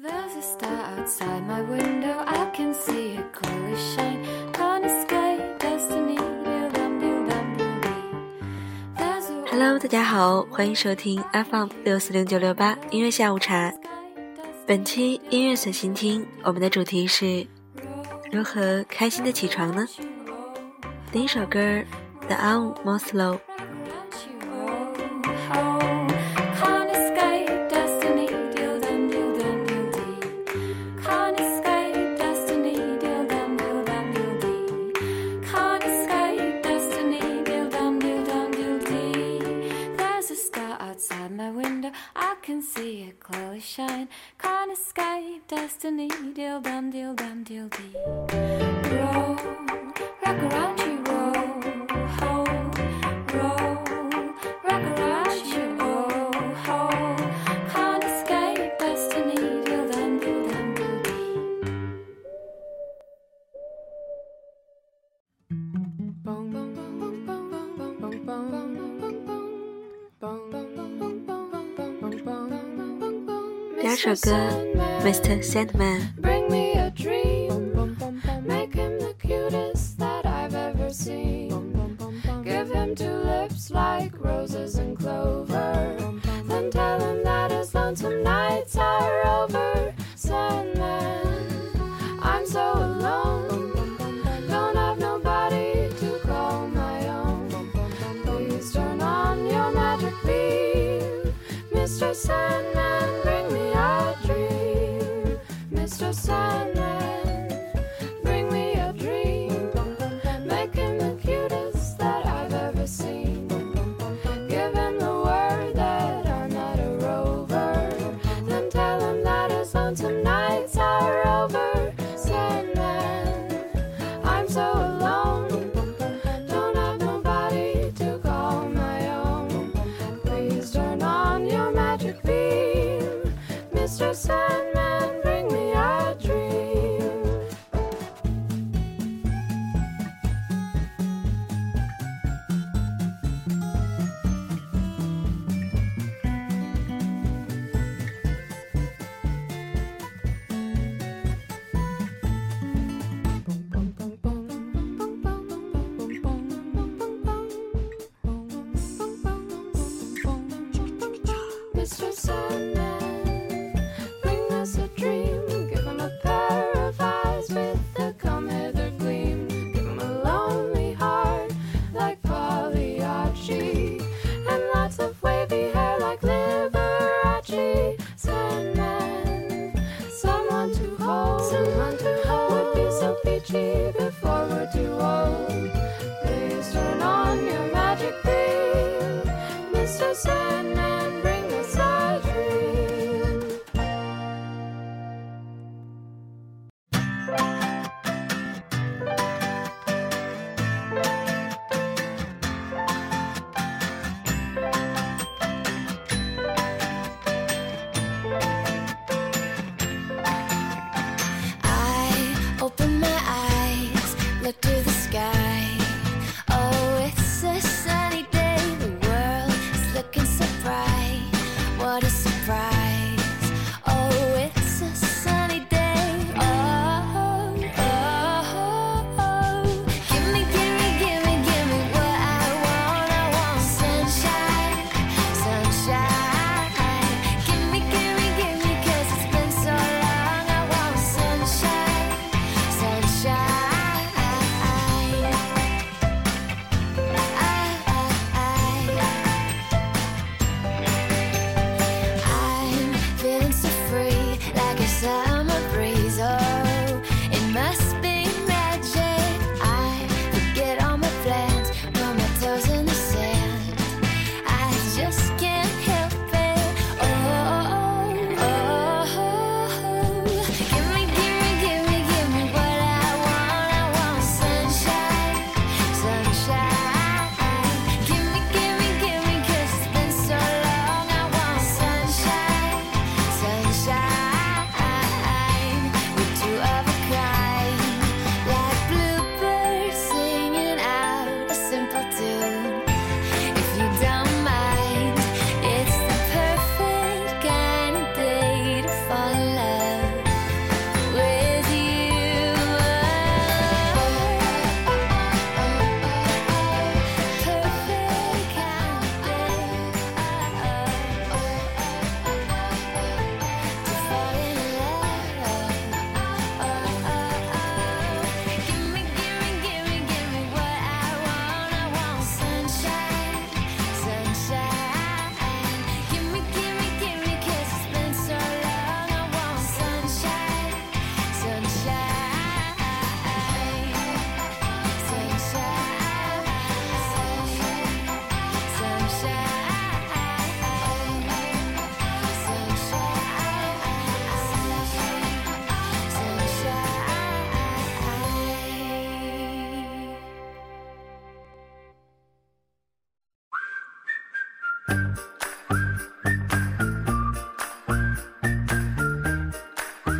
there's a star outside my window i can see it clearly shine gonna sky 但是你一定要做好准备 hello 大家好欢迎收听 fm 六四零九六八音乐下午茶本期音乐随心听我们的主题是如何开心的起床呢第一首歌 the owl months ago sunshine, kind of sky, destiny, deal bum, deal bum, deal deal. 首歌《Mr. Sandman》。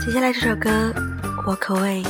接下来这首歌《Walk Away》。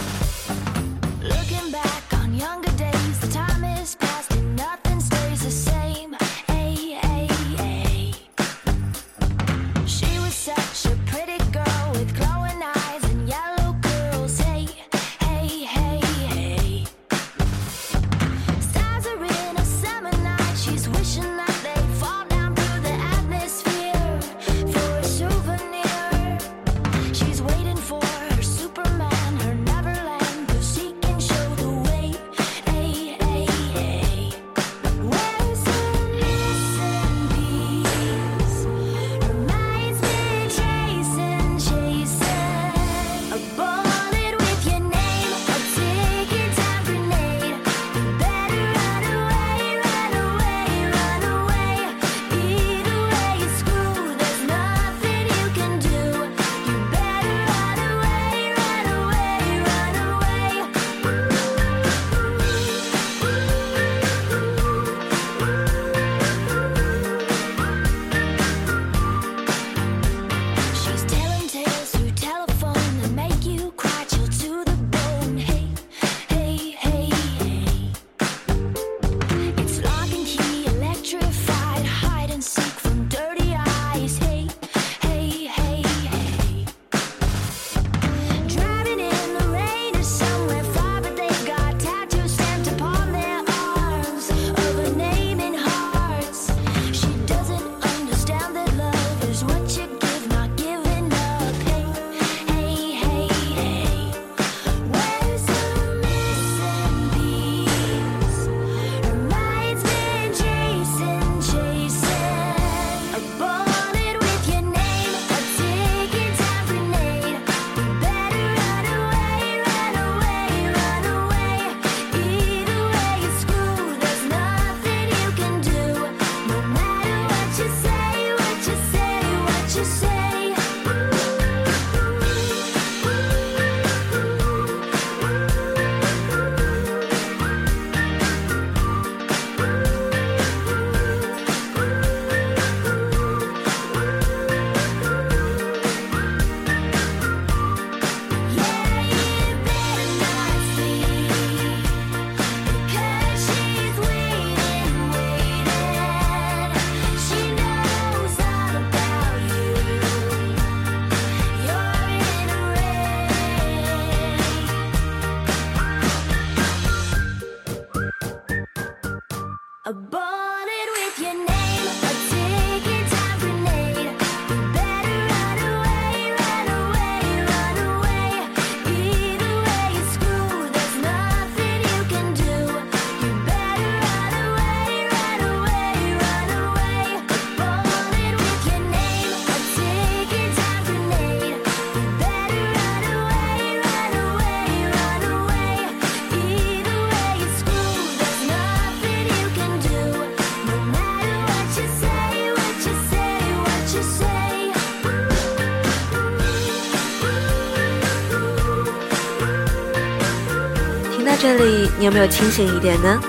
这里你有没有清醒一点呢？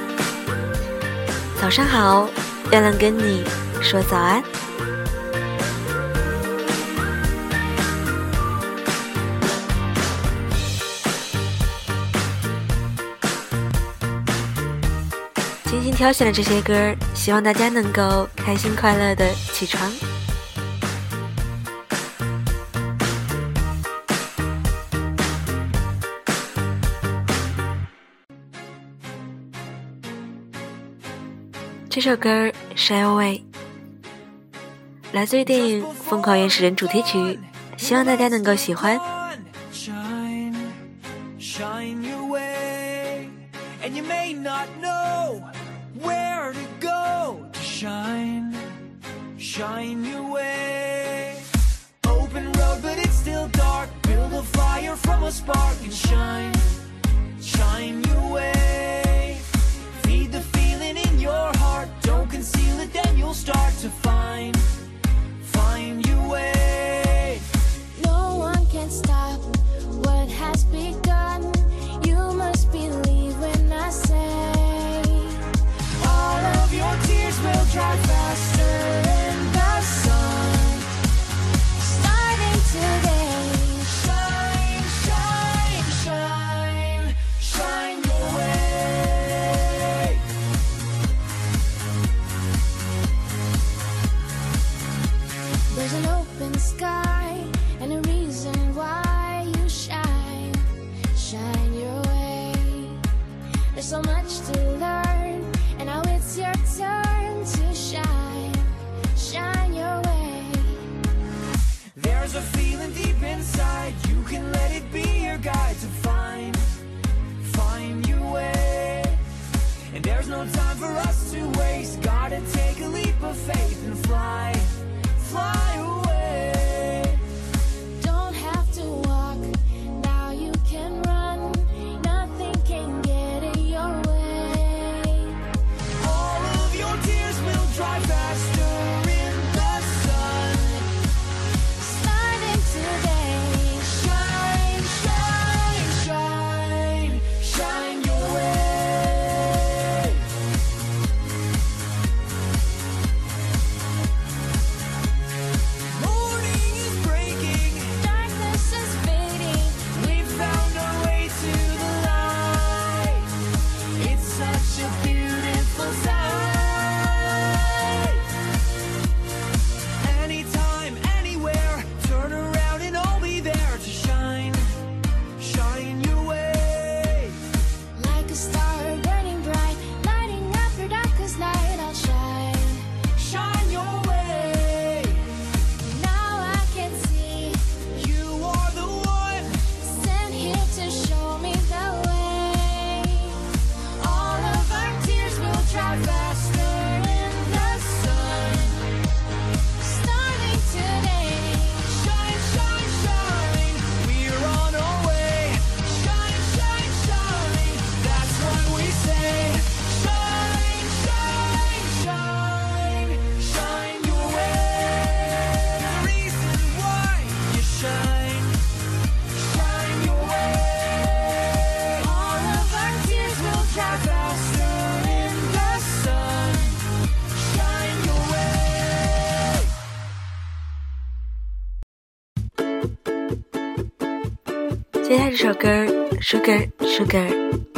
早上好，月亮跟你说早安。精心挑选的这些歌，希望大家能够开心快乐的起床。这首歌《Shy Away》来自于电影《疯狂原始人》主题曲，希望大家能够喜欢。Start to find, There's so much to learn, and now it's your turn to shine, shine your way. There's a feeling deep inside, you can let it be your guide to find, find your way. And there's no time for us to waste, gotta take a leap of faith and fly, fly away. 接下来这首歌，Sugar Sugar。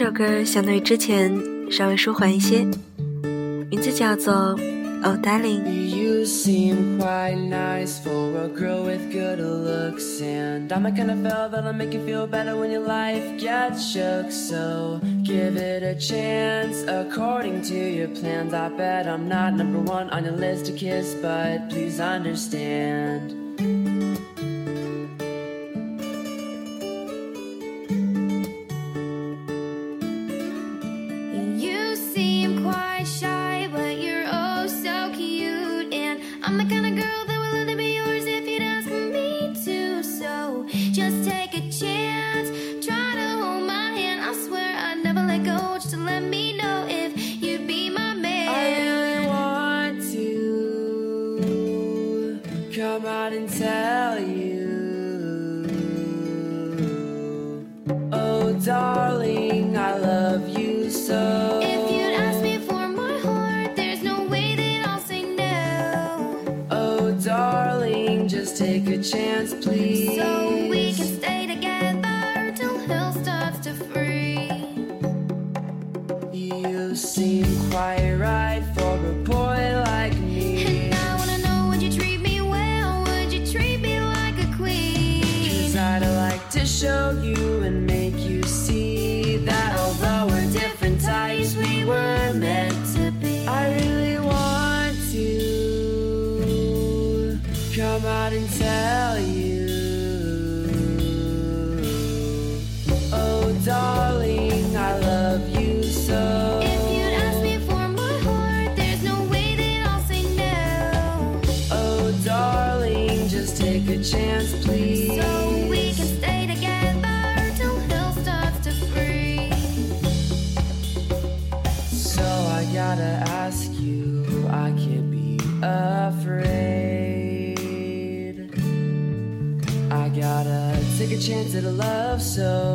首歌相对于之前稍微舒缓一些，名字叫做《Oh Darling》。You seem quite nice for a girl with good looks, and I'm the kind of fella that'll make you feel better when your life gets shook. So give it a chance according to your plans. I bet I'm not number one on your list to kiss, but please understand. Chance, please. So we can stay chance, please. So we can stay together till hell starts to freeze. So I gotta ask you, I can't be afraid. I gotta take a chance at a love, so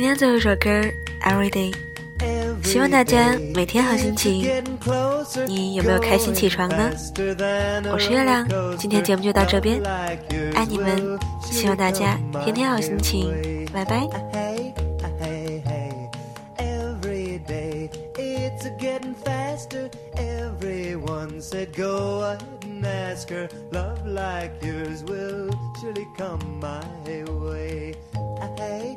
今天最后一首歌《Everyday》，希望大家每天好心情。你有没有开心起床呢？我是月亮，今天节目就到这边，爱你们，希望大家天天好心情，拜拜。Hey, hey, hey, every day it's a getting faster. Everyone said go ahead and ask her. Love like yours will surely come my way. Hey,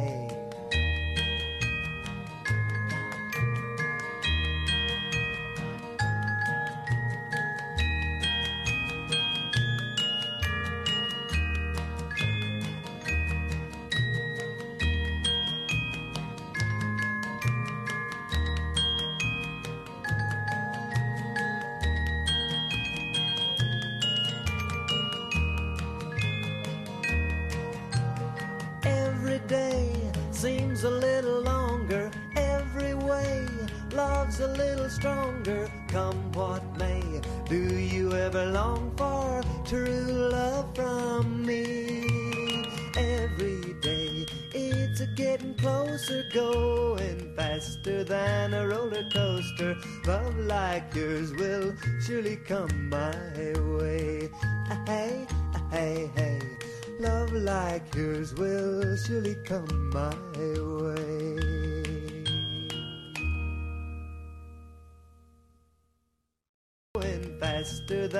A little stronger. Come what may, do you ever long for true love from me? Every day it's a getting closer, going faster than a roller coaster. Love like yours will surely come my way. Ah, hey, ah, hey, hey. Love like yours will surely come my way. Faster than